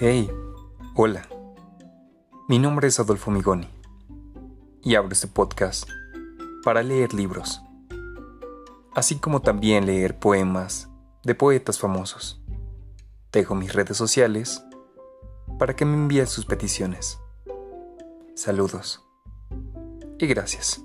Hey, hola. Mi nombre es Adolfo Migoni y abro este podcast para leer libros, así como también leer poemas de poetas famosos. Dejo mis redes sociales para que me envíen sus peticiones. Saludos y gracias.